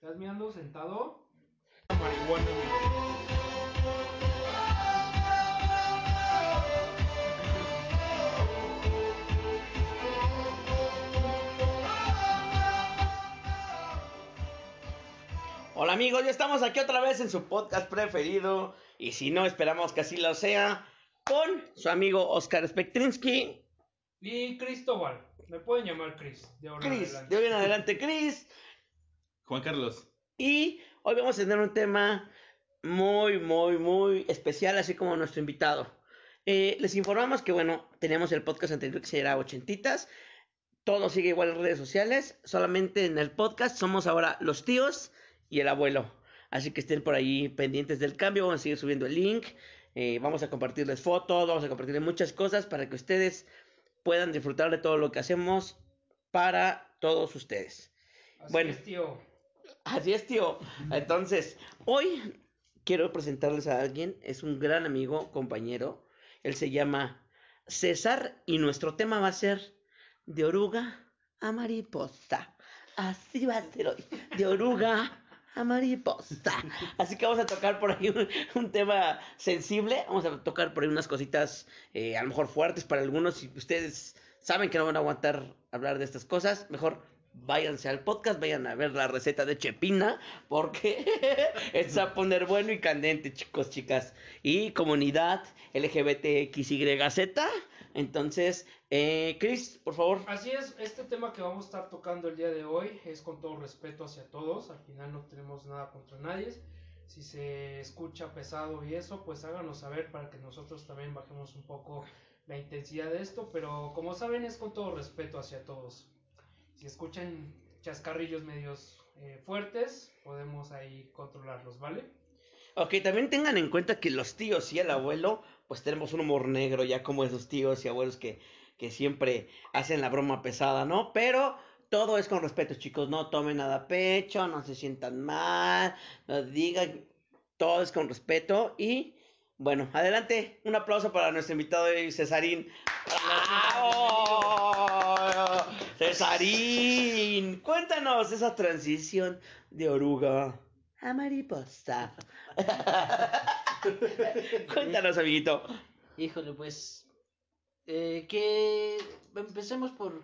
¿Estás mirando sentado? Marihuana, Hola amigos, ya estamos aquí otra vez en su podcast preferido y si no esperamos que así lo sea con su amigo Oscar Spektrinsky. Y Cristóbal, me pueden llamar Chris. De ahora en Chris, adelante. de hoy en adelante Chris. Juan Carlos. Y hoy vamos a tener un tema muy, muy, muy especial, así como nuestro invitado. Eh, les informamos que, bueno, tenemos el podcast anterior que se llama Ochentitas. Todo sigue igual en redes sociales. Solamente en el podcast somos ahora los tíos y el abuelo. Así que estén por ahí pendientes del cambio. Vamos a seguir subiendo el link. Eh, vamos a compartirles fotos. Vamos a compartirles muchas cosas para que ustedes puedan disfrutar de todo lo que hacemos para todos ustedes. Así bueno. es, tío. Así es, tío. Entonces, hoy quiero presentarles a alguien. Es un gran amigo, compañero. Él se llama César y nuestro tema va a ser de oruga a mariposa. Así va a ser hoy. De oruga a mariposa. Así que vamos a tocar por ahí un, tema sensible. Vamos a tocar por ahí unas cositas eh, a lo mejor fuertes para algunos. Si ustedes saben que no van a aguantar hablar de estas cosas, mejor váyanse al podcast, vayan a ver la receta de Chepina, porque esto va a poner bueno y candente, chicos, chicas. Y comunidad LGBTXYZ. Entonces, eh, Chris, por favor. Así es, este tema que vamos a estar tocando el día de hoy es con todo respeto hacia todos. Al final no tenemos nada contra nadie. Si se escucha pesado y eso, pues háganos saber para que nosotros también bajemos un poco la intensidad de esto. Pero como saben, es con todo respeto hacia todos. Si escuchan chascarrillos medios eh, fuertes, podemos ahí controlarlos, ¿vale? Ok, también tengan en cuenta que los tíos y el abuelo, pues tenemos un humor negro ya como esos tíos y abuelos que, que siempre hacen la broma pesada, ¿no? Pero todo es con respeto, chicos, no tomen nada a pecho, no se sientan mal, no digan, todo es con respeto y bueno, adelante, un aplauso para nuestro invitado hoy, Cesarín. ¡Bravo! Cesarín, cuéntanos esa transición de oruga a mariposa. cuéntanos, amiguito. Híjole, pues. Eh, que. Empecemos por.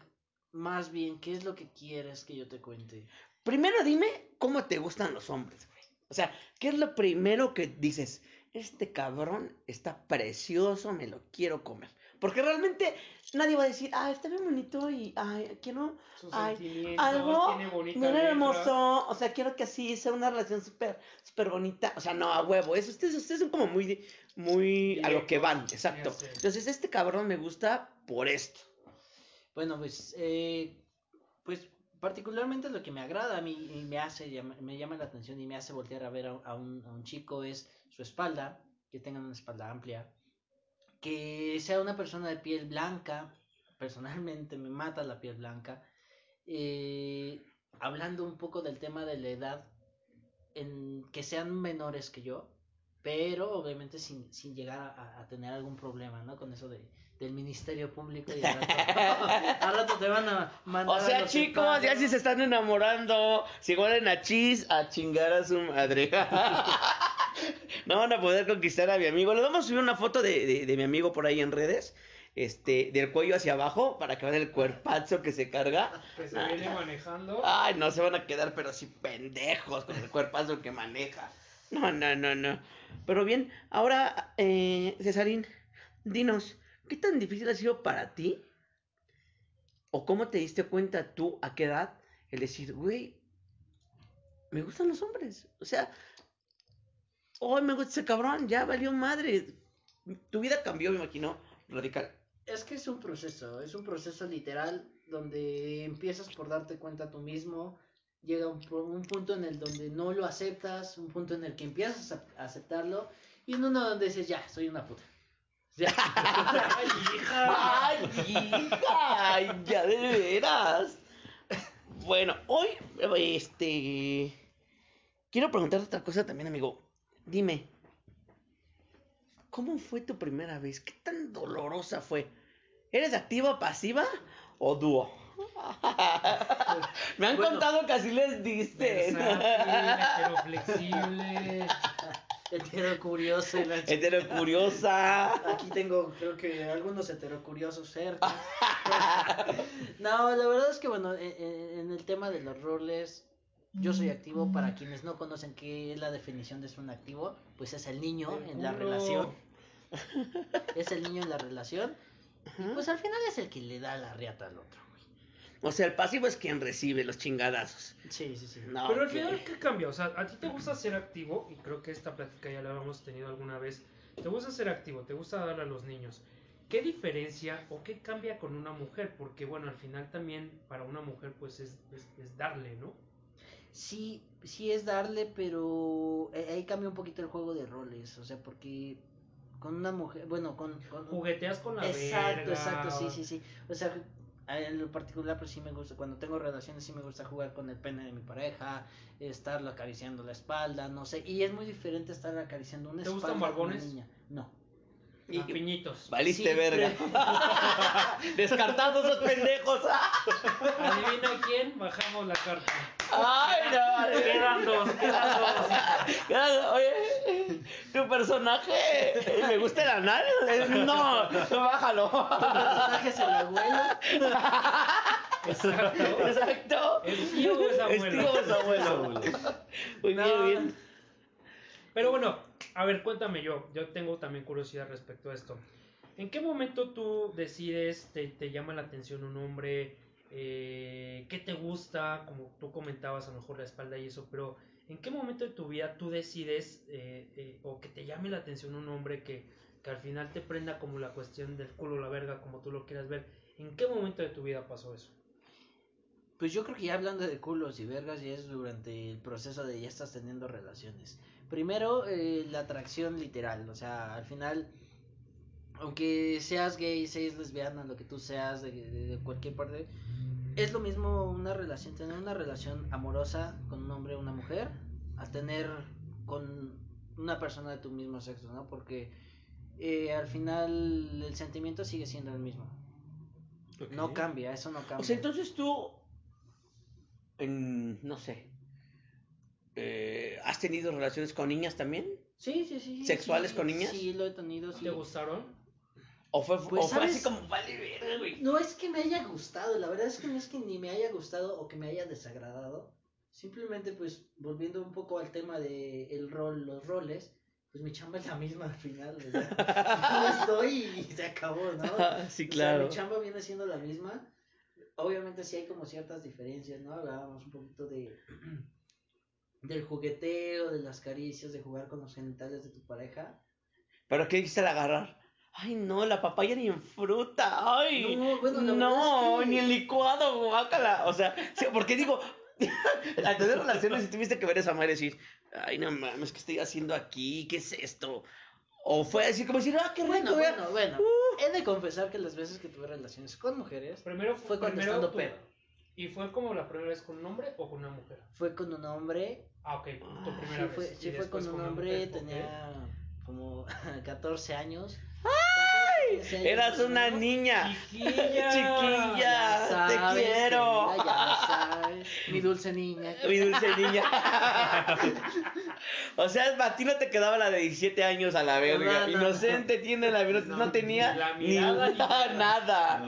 Más bien, ¿qué es lo que quieres que yo te cuente? Primero dime cómo te gustan los hombres, güey. O sea, ¿qué es lo primero que dices? Este cabrón está precioso, me lo quiero comer. Porque realmente nadie va a decir, ah, está bien bonito y, ay, quiero Ay, algo, letra. hermoso, o sea, quiero que así sea una relación súper, súper bonita. O sea, no, a huevo, eso, ustedes, ustedes son como muy, muy a lo que van, exacto. Entonces, este cabrón me gusta por esto. Bueno, pues. Eh, pues particularmente lo que me agrada a mí y me hace me llama la atención y me hace voltear a ver a, a un, a un chico es su espalda, que tenga una espalda amplia, que sea una persona de piel blanca, personalmente me mata la piel blanca, eh, hablando un poco del tema de la edad, en que sean menores que yo, pero obviamente sin, sin llegar a, a tener algún problema, ¿no? Con eso de, del Ministerio Público y al rato, al rato te van a mandar O a sea, los chicos, ya si se están enamorando, si huelen a chis, a chingar a su madre. no van a poder conquistar a mi amigo. Les vamos a subir una foto de, de, de mi amigo por ahí en redes. Este, del cuello hacia abajo, para que vean el cuerpazo que se carga. Que se viene manejando. Ay, no se van a quedar, pero sí pendejos con el cuerpazo que maneja. No, no, no, no. Pero bien, ahora, eh, Cesarín, dinos, ¿qué tan difícil ha sido para ti? ¿O cómo te diste cuenta tú, a qué edad, el decir, güey, me gustan los hombres? O sea, hoy me gusta ese cabrón, ya valió madre. Tu vida cambió, me imagino, radical. Es que es un proceso, es un proceso literal donde empiezas por darte cuenta tú mismo, llega un, pu- un punto en el donde no lo aceptas, un punto en el que empiezas a a aceptarlo y en uno donde dices, ya, soy una puta. Ya. Ay, hija. ¡Ay, hija! ¡Ay, ya de veras! Bueno, hoy, este... Quiero preguntarte otra cosa también, amigo. Dime, ¿cómo fue tu primera vez? ¿Qué tan dolorosa fue? ¿Eres activa, pasiva o dúo? Me han Bueno. contado que así les diste. Versátil, heteroflexible. Hetero curioso y la Heterocuriosa. Aquí tengo, creo que algunos heterocuriosos cerca. no, la verdad es que, bueno, en, en- en el tema de los roles, yo soy activo. Para quienes no conocen qué es la definición de ser un activo, pues es el niño El en la relación. Es el niño en la relación. Y pues al final es el que le da la riata al otro. güey. O sea, el pasivo es quien recibe los chingadazos. Sí, sí, sí. No, Pero al final, ¿qué cambia? O sea, a ti te gusta ser activo, y creo que esta plática ya la habíamos tenido alguna vez. Te gusta ser activo, te gusta darle a los niños. ¿Qué diferencia o qué cambia con una mujer? Porque, bueno, al final también para una mujer, pues es, es- es darle, ¿no? Sí, sí es darle, pero eh, ahí cambia un poquito el juego de roles. O sea, porque con una mujer, bueno, con... con- Jugueteas con la Exacto, verga, exacto, sí, sí, sí. O sea, en lo particular, pues sí me gusta, cuando tengo relaciones, sí me gusta jugar con el pene de mi pareja, estarlo acariciando la espalda, no sé. Y es muy diferente estar acariciando una ¿Te espalda gustan con una barbones? niña. No. Ah, piñitos. Valiste Sí, verga. Descartados esos pendejos. Adivina quién, bajamos la carta. Ay, no. Quedan dos, quedan dos. Oye, tu personaje me gusta el anal. No, bájalo. personaje es el abuelo. Exacto. Exacto. El tío es abuelo. Es tío es abuelo. Muy bien, bien. Pero bueno, a ver, cuéntame yo. Yo tengo también curiosidad respecto a esto. ¿En qué momento tú decides, te, te llama la atención un hombre? Eh, ¿Qué te gusta? Como tú comentabas, a lo mejor la espalda y eso, pero ¿en qué momento de tu vida tú decides eh, eh, o que te llame la atención un hombre que, que al final te prenda como la cuestión del culo, la verga, como tú lo quieras ver? ¿En qué momento de tu vida pasó eso? Pues yo creo que ya hablando de culos y vergas, ya es durante el proceso de ya estás teniendo relaciones. Primero, eh, la atracción literal, o sea, al final, aunque seas gay, seas lesbiana, lo que tú seas, de, de- de cualquier parte, es lo mismo una relación, tener una relación amorosa con un hombre o una mujer, a tener con una persona de tu mismo sexo, ¿no? Porque eh, al final el sentimiento sigue siendo el mismo. No cambia, eso no cambia. O sea, entonces tú, en, no sé, eh, ¿has tenido relaciones con niñas también? Sí, sí, sí. ¿Sexuales sí, con niñas? Sí, lo he tenido, sí. ¿Te gustaron? ¿O fue, Pues, o fue así como, vale, verga, güey? No es que me haya gustado, la verdad es que no es que ni me haya gustado o que me haya desagradado. Simplemente, pues, volviendo un poco al tema de el rol, los roles, pues mi chamba es la misma al final. o sea, yo estoy y se acabó, ¿no? sí, O sea, claro. mi chamba viene siendo la misma. Obviamente sí hay como ciertas diferencias, ¿no? Hablábamos un poquito de del jugueteo, de las caricias, de jugar con los genitales de tu pareja. ¿Pero qué dice al agarrar? Ay, no, la papaya ni en fruta. Ay, No, bueno, no, es que- ni en licuado, guácala. O sea, sí, porque digo, al tener relaciones, si tuviste que ver esa madre y decir, ay, no mames, ¿qué estoy haciendo aquí? ¿Qué es esto? O fue así como decir, ah, qué rico, Bueno, vea". bueno, bueno. He de confesar que las veces que tuve relaciones con mujeres Primero fue primero contestando tú- pedo. ¿Y fue como la primera vez con un hombre o con una mujer? Fue con un hombre. Ah, ok, tu Ah, primera Sí, fue, vez. sí fue con un hombre, tenía como 14 años. Eras una niña. Chiquilla. Chiquilla. Ya te quiero. querida, ya mi dulce niña. Mi dulce niña. o sea, a ti no te quedaba la de 17 años a la verga. No, no, Inocente tiene la verdad, no, No, tenía la ni mirada ni nada. nada.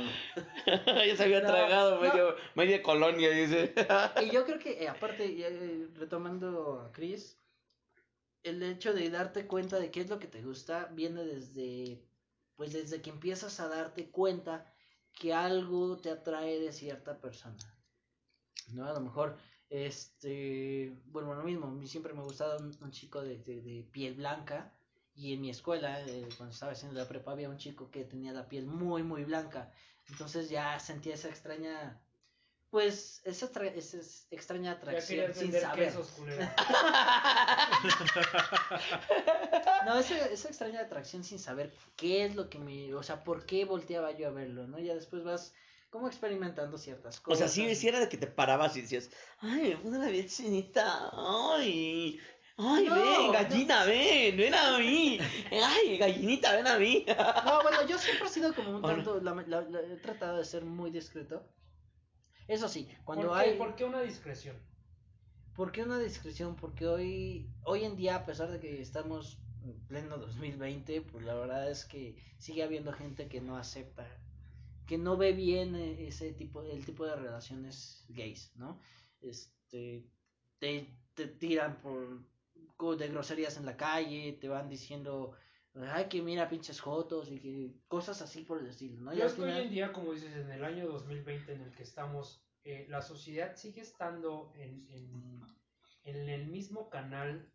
ya se había No, tragado no. medio, media colonia, dice. Y yo creo que, eh, aparte, eh, retomando a Chris, el hecho de darte cuenta de qué es lo que te gusta viene desde, pues desde que empiezas a darte cuenta que algo te atrae de cierta persona. ¿No? A lo mejor, este, bueno, lo mismo, siempre me ha gustado un, un chico de, de- de piel blanca. Y en mi escuela, eh, cuando estaba haciendo la prepa, había un chico que tenía la piel muy, muy blanca. Entonces ya sentía esa extraña, pues, esa, tra- esa es- extraña atracción sin saber. quesos. No, esa, esa extraña atracción sin saber qué es lo que me, o sea, por qué volteaba yo a verlo, ¿no? Ya después vas como experimentando ciertas O cosas. sea, sí, sí era de que te parabas y decías, ay, me puse la piel chinita, ay, ay, No, ven, no. gallina, ven, ven a mí, ay, gallinita, ven a mí. No, bueno, yo siempre he sido como un ¿O tanto, la- la- la- he tratado de ser muy discreto. Eso sí, cuando ¿Por, qué, hay... ¿Por qué una discreción? ¿Por qué una discreción? Porque hoy, hoy en día, a pesar de que estamos en pleno 2020, pues la verdad es que sigue habiendo gente que no acepta, que no ve bien eh, ese tipo, el tipo de relaciones gays, ¿no? Este, te, te tiran por de groserías en la calle, te van diciendo, ay que mira pinches jotos y que cosas así por el estilo, ¿no? Yo es que hoy en día, como dices, en el año 2020 en el que estamos, eh, la sociedad sigue estando en, en, en el mismo canal.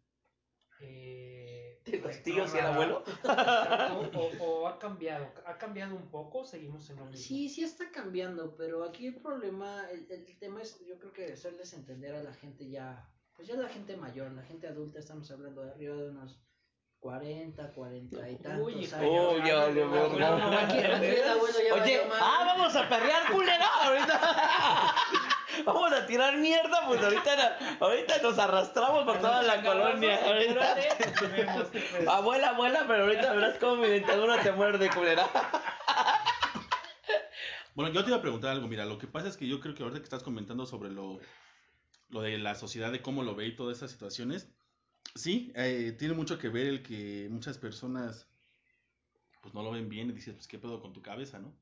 Eh, De los tíos y el abuelo. O, o ha cambiado, ha cambiado un poco, seguimos en lo mismo. Sí, sí está cambiando, pero aquí el problema, el, el tema es, yo creo que hacerles entender a la gente ya, pues ya la gente mayor, la gente adulta, estamos hablando de arriba de unos 40, 40 y tantos Uy, años. Oh, ya valió verga. Oye, ah, vamos a perrear, culera, ahorita. Vamos a tirar mierda, pues ahorita, no- ahorita nos arrastramos por toda la colonia. Ahorita. Abuela, abuela, pero ahorita verás cómo mi dentadura te muerde, culera. Bueno, yo te iba a preguntar algo. Mira, lo que pasa es que yo creo que ahorita que estás comentando sobre lo, lo de la sociedad, de cómo lo ve y todas esas situaciones, sí, eh, tiene mucho que ver el que muchas personas pues no lo ven bien y dices, pues qué pedo con tu cabeza, ¿no?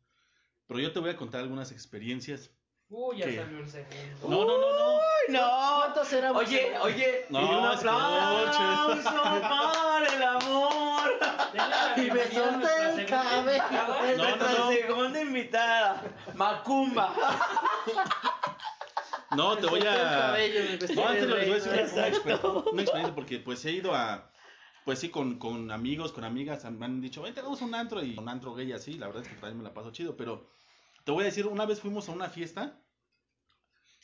Pero yo te voy a contar algunas experiencias. Uy, ya ¿Qué? salió el segundo. No, no, no, no. No. ¿Cuántos éramos? Oye, oye, No, y un aplauso para el amor. Y me solté el cabello. No, no, Nuestra no. segunda invitada, Macumba. No, te voy a... cabello, No, antes les voy a decir una, una exper- una experiencia porque pues he ido a, pues sí, con, con amigos, con amigas, me han dicho, vente, vamos a un antro y un antro gay así, la verdad es que también me la paso chido, pero te voy a decir, una vez fuimos a una fiesta,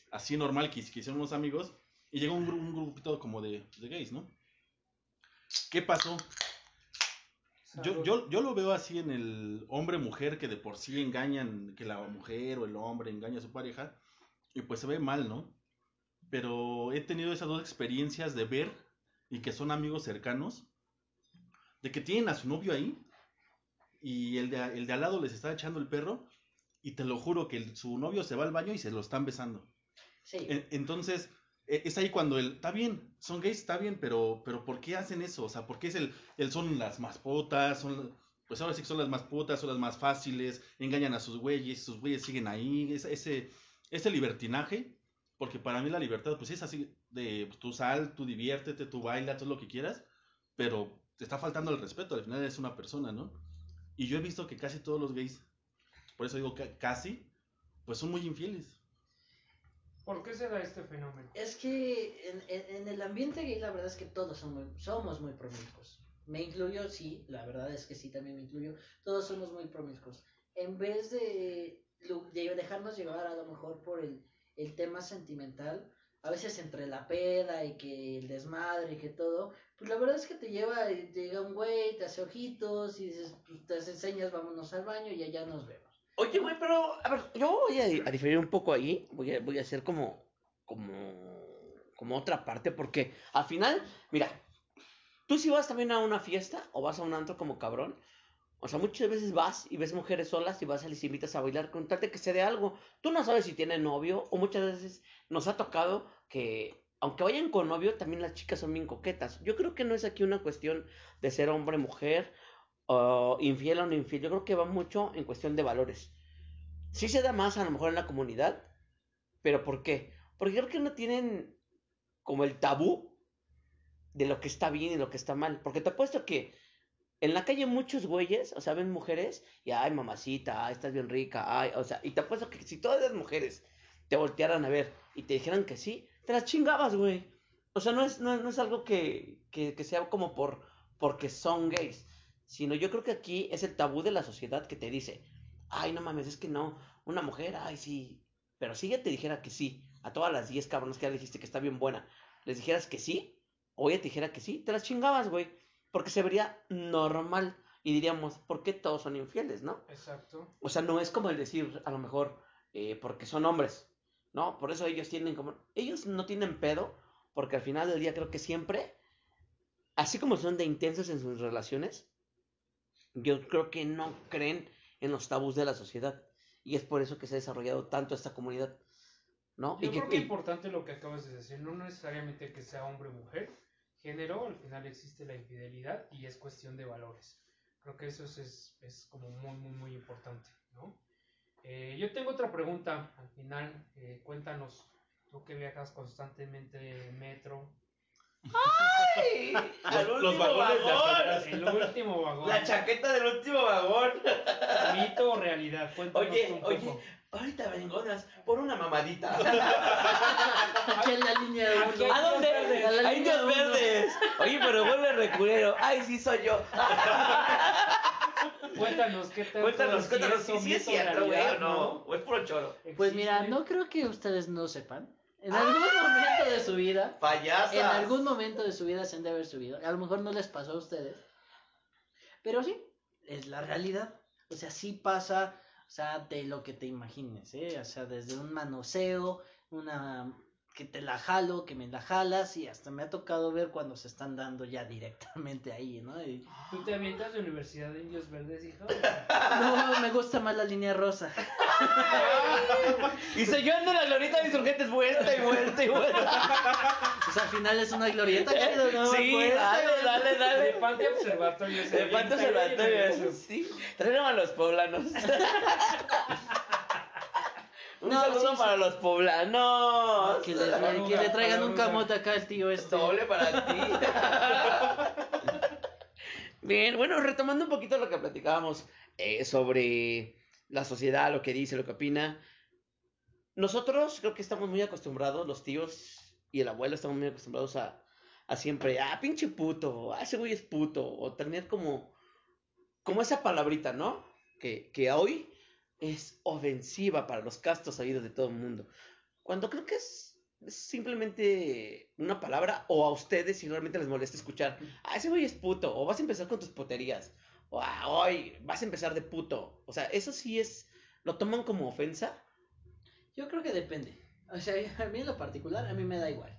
así normal, que, que hicieron unos amigos, y llegó un, un grupito como de, de gays, ¿no? ¿Qué pasó? Yo, yo, yo lo veo así en el hombre-mujer que de por sí engañan, que la mujer o el hombre engaña a su pareja, y pues se ve mal, ¿no? Pero he tenido esas dos experiencias de ver y que son amigos cercanos, de que tienen a su novio ahí y el de, el de al lado les está echando el perro y te lo juro que el- su novio se va al baño y se lo están besando. Sí. En- Entonces, e- es ahí cuando él, está bien, son gays, está bien, pero, pero ¿por qué hacen eso? O sea, ¿por qué es el, el son las mascotas? Son, pues ahora sí que son las mascotas, son las más fáciles, engañan a sus güeyes, sus güeyes siguen ahí, ese, ese, ese libertinaje, porque para mí la libertad, pues es así, de pues, tú sal, tú diviértete, tú baila, todo lo que quieras, pero te está faltando el respeto, al final eres una persona, ¿no? Y yo he visto que casi todos los gays, por eso digo ca- casi, pues son muy infieles. ¿Por qué se da este fenómeno? Es que en, en- en el ambiente gay la verdad es que todos somos, somos muy promiscuos. Me incluyo, sí, la verdad es que sí, también me incluyo. Todos somos muy promiscuos. En vez de, dejarnos llevar a lo mejor por el, el tema sentimental, a veces entre la peda y que el desmadre y que todo, pues la verdad es que te lleva, y te llega un güey, te hace ojitos y dices, pues te hace señas, vámonos al baño y allá nos vemos. Oye, güey, pero, a ver, yo voy a, diferir un poco ahí. Voy a, voy a hacer como, como, como otra parte, porque al final, mira, tú si vas también a una fiesta o vas a un antro como cabrón, o sea, muchas veces vas y ves mujeres solas y vas y les invitas a bailar con que se dé algo. Tú no sabes si tienen novio o muchas veces nos ha tocado que, aunque vayan con novio, también las chicas son bien coquetas. Yo creo que no es aquí una cuestión de ser hombre, mujer, infiel o no infiel. Yo creo que va mucho en cuestión de valores. Sí se da más a lo mejor en la comunidad, pero ¿por qué? Porque creo que no tienen como el tabú de lo que está bien y lo que está mal. Porque te apuesto que en la calle muchos güeyes, o sea, ven mujeres y, ay, mamacita, ay, estás bien rica, ay, o sea, y te apuesto que si todas las mujeres te voltearan a ver y te dijeran que sí, te las chingabas, güey. O sea, no es, no, no es algo que, que, que sea como por porque son gays, sino yo creo que aquí es el tabú de la sociedad que te dice, ay, no mames, es que no, una mujer, ay, sí, pero si ella te dijera que sí, a todas las 10 cabrones que ya le dijiste que está bien buena, les dijeras que sí, o ella te dijera que sí, te las chingabas, güey, porque se vería normal y diríamos, ¿por qué todos son infieles, no? Exacto. O sea, no es como el decir, a lo mejor, eh, porque son hombres, ¿no? Por eso ellos tienen como... Ellos no tienen pedo, porque al final del día creo que siempre, así como son de intensos en sus relaciones, yo creo que no creen en los tabús de la sociedad. Y es por eso que se ha desarrollado tanto esta comunidad. ¿no? Yo Y creo que es importante lo que acabas de decir, no necesariamente que sea hombre o mujer, género, al final existe la infidelidad y es cuestión de valores. Creo que eso es, es, es como muy, muy, muy importante, ¿no? Eh, yo tengo otra pregunta, al final, eh, cuéntanos, tú que viajas constantemente en metro, ¡Ay! ¡Al Los- los último vagones de vagón! el último vagón, La chaqueta del último vagón. mito o realidad, cuéntanos Oye, un oye, poco. ahorita vengonas, por una mamadita. Aquí en la línea de uno. ¿A dónde? A indios verdes. Oye, pero vuelve recurero. Ay, sí soy yo. Cuéntanos, ¿qué tal? Cuéntanos, ¿Es cuéntanos si sí es cierto, güey, o no. O es puro choro. Pues mira, no creo que ustedes no sepan. En algún momento de su vida, Payasas. en algún momento de su vida se han de haber subido. A lo mejor no les pasó a ustedes. Pero sí, es la realidad. O sea, sí pasa, o sea, de lo que te imagines, ¿eh? O sea, desde un manoseo, una que te la jalo, que me la jalas y hasta me ha tocado ver cuando se están dando ya directamente ahí, ¿no? Y, ¿Tú te avientas de Universidad de Indios Verdes, hijo? no, me gusta más la línea rosa. Y se yo ando en la glorita de insurgentes vuelta y vuelta y vuelta. Pues al final es una glorieta, ¿no? sí, Pues, dale, dale, De dale. Pante Observatorio. se De y Observatorio, me- sí. Traen a los poblanos. Un No, saludo sí, sí. para los poblanos. Que le, Saluda, que le traigan un camote acá al tío este. Doble para ti. Bien, bueno, retomando un poquito lo que platicábamos eh, sobre la sociedad, lo que dice, lo que opina. Nosotros creo que estamos muy acostumbrados, los tíos y el abuelo estamos muy acostumbrados a, a siempre, ah, pinche puto, ah, ese güey es puto, o tener como, como esa palabrita, ¿no? Que, que hoy es ofensiva para los castos sabidos de todo el mundo. Cuando creo que es, es simplemente una palabra, o a ustedes si realmente les molesta escuchar, ah, ese güey es puto, o vas a empezar con tus puterías, o ah, hoy vas a empezar de puto. O sea, eso sí es, lo toman como ofensa. Yo creo que depende. O sea, a mí en lo particular, a mí me da igual.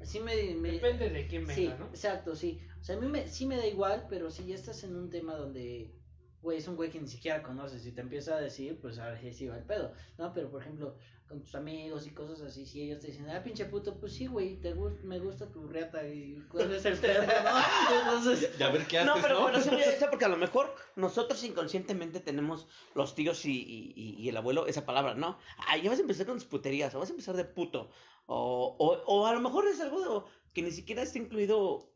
Así me... me- Depende de quién venga, Sí, ¿no? exacto, sí. O sea, a mí me, sí me da igual, pero si ya estás en un tema donde, güey, es un güey que ni siquiera conoces y te empieza a decir, pues a ver si sí va el pedo, ¿no? Pero, por ejemplo, con tus amigos y cosas así, si ellos te dicen, ah, pinche puto, pues sí, güey, te gus- me gusta tu reata y cuál es el pedo, ¿no? Entonces, Ya ver qué haces, No, ¿no? pero bueno, sí me gusta porque a lo mejor nosotros inconscientemente tenemos los tíos y, y- y- y el abuelo esa palabra, ¿no? Ah, ya vas a empezar con tus puterías, o vas a empezar de puto. O, o, o a lo mejor es algo de- que ni siquiera está incluido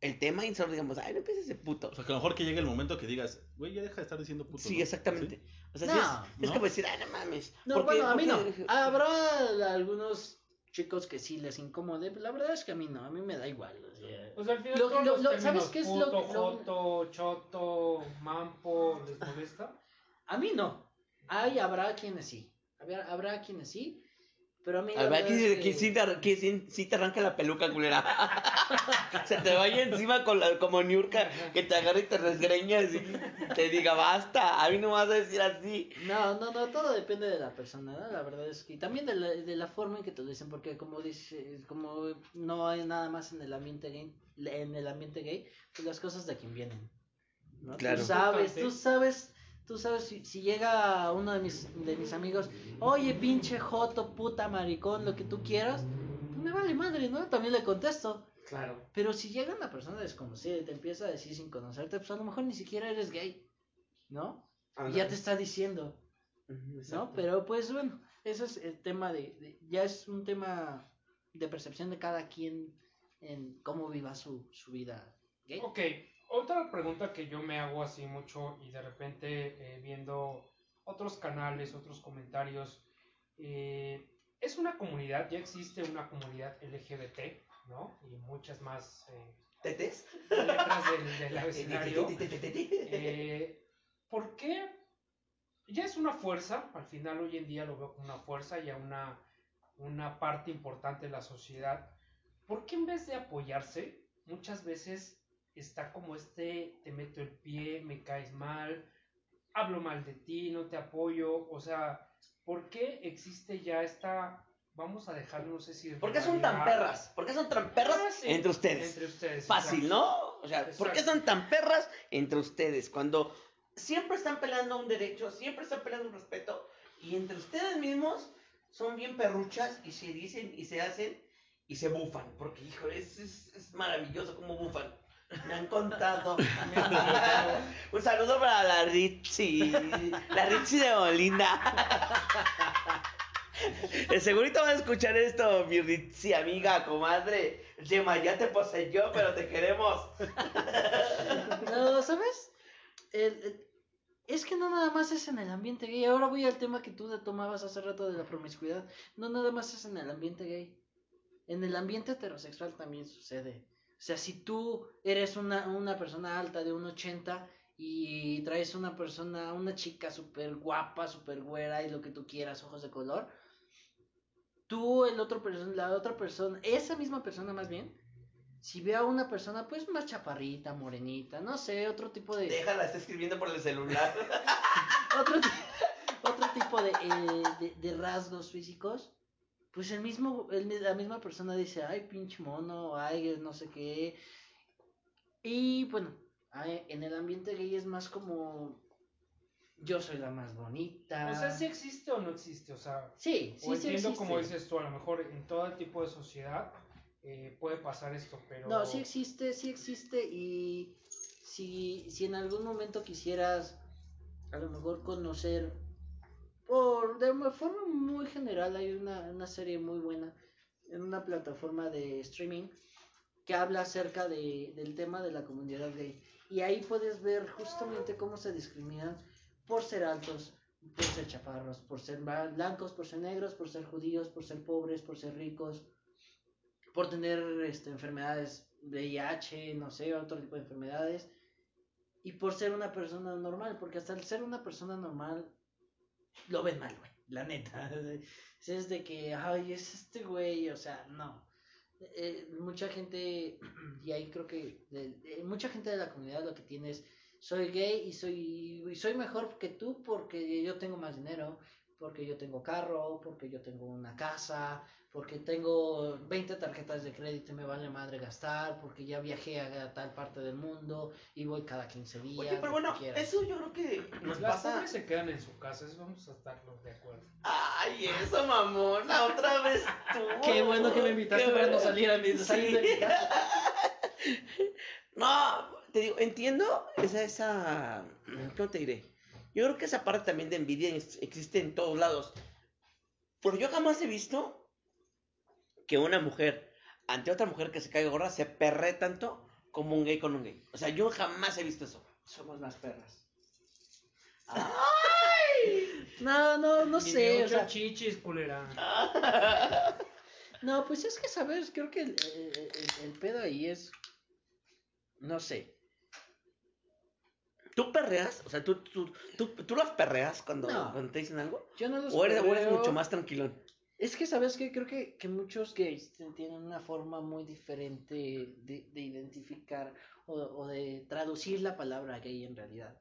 el tema y solo digamos, ay, no empieces de puto. O sea, que a lo mejor que llegue el momento que digas, güey, ya deja de estar diciendo puto. Sí, ¿no? exactamente. O sea, sí No, es, es ¿no? como decir, ay, no mames. no, ¿por qué- bueno, a mí no. qué- Habrá algunos chicos que sí les incomode, pero la verdad es que a mí no, a mí me da igual. o sea. O sea, al final Lo- lo- los lo- ¿sabes qué es lo- puto, lo- joto, choto, mampo, ¿les molesta? A mí no. Hay, habrá quienes sí. Habrá, habrá quienes sí. Pero a mí. A ver, es que sí te, que sí- sí te arranca la peluca, culera. Se te vaya encima con la, como Niurka, que te agarre y te resgreñas y te diga, basta, a mí no me vas a decir así. No, no, no, todo depende de la persona, ¿no? La verdad es que. Y también de la, de la forma en que te lo dicen, porque como dice, como no hay nada más en el ambiente gay, en el ambiente gay, pues las cosas de quien vienen. ¿no? Claro. Tú sabes, tú sabes, tú sabes si, si llega uno de mis, de mis amigos, oye, pinche joto, puta maricón, lo que tú quieras, pues me vale madre, ¿no? También le contesto. Claro. Pero si llega una persona desconocida y te empieza a decir sin conocerte, pues a lo mejor ni siquiera eres gay, ¿no? Y ya te está diciendo, ¿no? Pero pues bueno, eso es el tema de, de- ya es un tema de percepción de cada quien en cómo viva su, su vida gay. Ok, otra pregunta que yo me hago así mucho y de repente eh, viendo otros canales, otros comentarios, eh, es una comunidad, ya existe una comunidad LGBT, ¿no? Y muchas más eh, ¿Tetes? letras del, del abecedario. Eh, ¿Por qué? Ya es una fuerza, al final hoy en día lo veo como una fuerza, ya una, una parte importante de la sociedad. ¿Por qué en vez de apoyarse, muchas veces está como este, te meto el pie, me caes mal, hablo mal de ti, no te apoyo? O sea, ¿por qué existe ya esta, vamos a dejarlo, no sé si... ¿Por qué son tan perras? ¿Por qué son tan perras Ah, sí, entre ustedes? Entre ustedes. Fácil, exacto. ¿no? O sea, ¿por qué Exacto. son tan perras entre ustedes? Cuando siempre están peleando un derecho, siempre están peleando un respeto, y entre ustedes mismos son bien perruchas y se dicen y se hacen y se bufan. Porque, hijo, es, es, es maravilloso cómo bufan. Me han contado. Un saludo para la Ritzy. La Ritzy de Molina. Segurito vas a escuchar esto, mi Ritzy, amiga, comadre. El tema ya te poseyó, pero te queremos. No, ¿sabes? Es que no nada más es en el ambiente gay. Ahora voy al tema que tú tomabas hace rato de la promiscuidad. No nada más es en el ambiente gay. En el ambiente heterosexual también sucede. O sea, si tú eres una, una persona alta de 1,80 y traes una persona, una chica súper guapa, súper güera y lo que tú quieras, ojos de color, tú, el otro la otra persona, esa misma persona más bien, si ve a una persona pues más chaparrita, morenita, no sé, otro tipo de Déjala, está escribiendo por el celular. otro, otro tipo de, eh, de, de rasgos físicos, pues el mismo, el- la misma persona dice, ay, pinche mono, ay, no sé qué. Y bueno, en el ambiente gay es más como, yo soy la más bonita. O sea, ¿sí existe o no existe? O sea, sí, sí, o sí entiendo existe. como dices tú, a lo mejor en todo tipo de sociedad eh, puede pasar esto, pero... No, sí existe, sí existe y si, si en algún momento quisieras a lo mejor conocer, por de forma muy general, hay una, una serie muy buena en una plataforma de streaming que habla acerca de, del tema de la comunidad gay. Y ahí puedes ver justamente cómo se discriminan por ser altos, por ser chaparros, por ser bla- blancos, por ser negros, por ser judíos, por ser pobres, por ser ricos, por tener este, enfermedades VIH, no sé, otro tipo de enfermedades, y por ser una persona normal, porque hasta el ser una persona normal lo ven mal, güey, la neta. Es de que, ay, es este güey, o sea, no. Eh, mucha gente, y ahí creo que mucha gente de la comunidad lo que tiene es, soy gay y soy, y soy mejor que tú porque yo tengo más dinero, porque yo tengo carro, porque yo tengo una casa, porque tengo 20 tarjetas de crédito y me vale madre gastar, porque ya viajé a tal parte del mundo y voy cada 15 días. Oye, pero bueno, eso yo creo que nos Las pasa. pobres se quedan en su casa, eso vamos a estar de acuerdo. Ay, eso, mamona, otra vez tú. Qué bueno que me invitaste Qué para no salir a mi Sí. salir de mi casa. No, te digo, entiendo esa, esa, ¿cómo te diré? Yo creo que esa parte también de envidia existe en todos lados. Pero yo jamás he visto que una mujer ante otra mujer que se caiga gorda se perre tanto como un gay con un gay. O sea, yo jamás he visto eso. Somos más perras. No, no, no Ni sé. de O sea, chichis, culera. no, pues es que, ¿sabes? Creo que el, el- el- el pedo ahí es. No sé. ¿Tú perreas? O sea, ¿tú, tú, tú, tú las perreas cuando, No. cuando te dicen algo? Yo no los ¿O eres, o eres perreo. mucho más tranquilón? Es que, ¿sabes qué? Creo que, que muchos gays tienen una forma muy diferente de, de identificar o, o de traducir la palabra gay en realidad.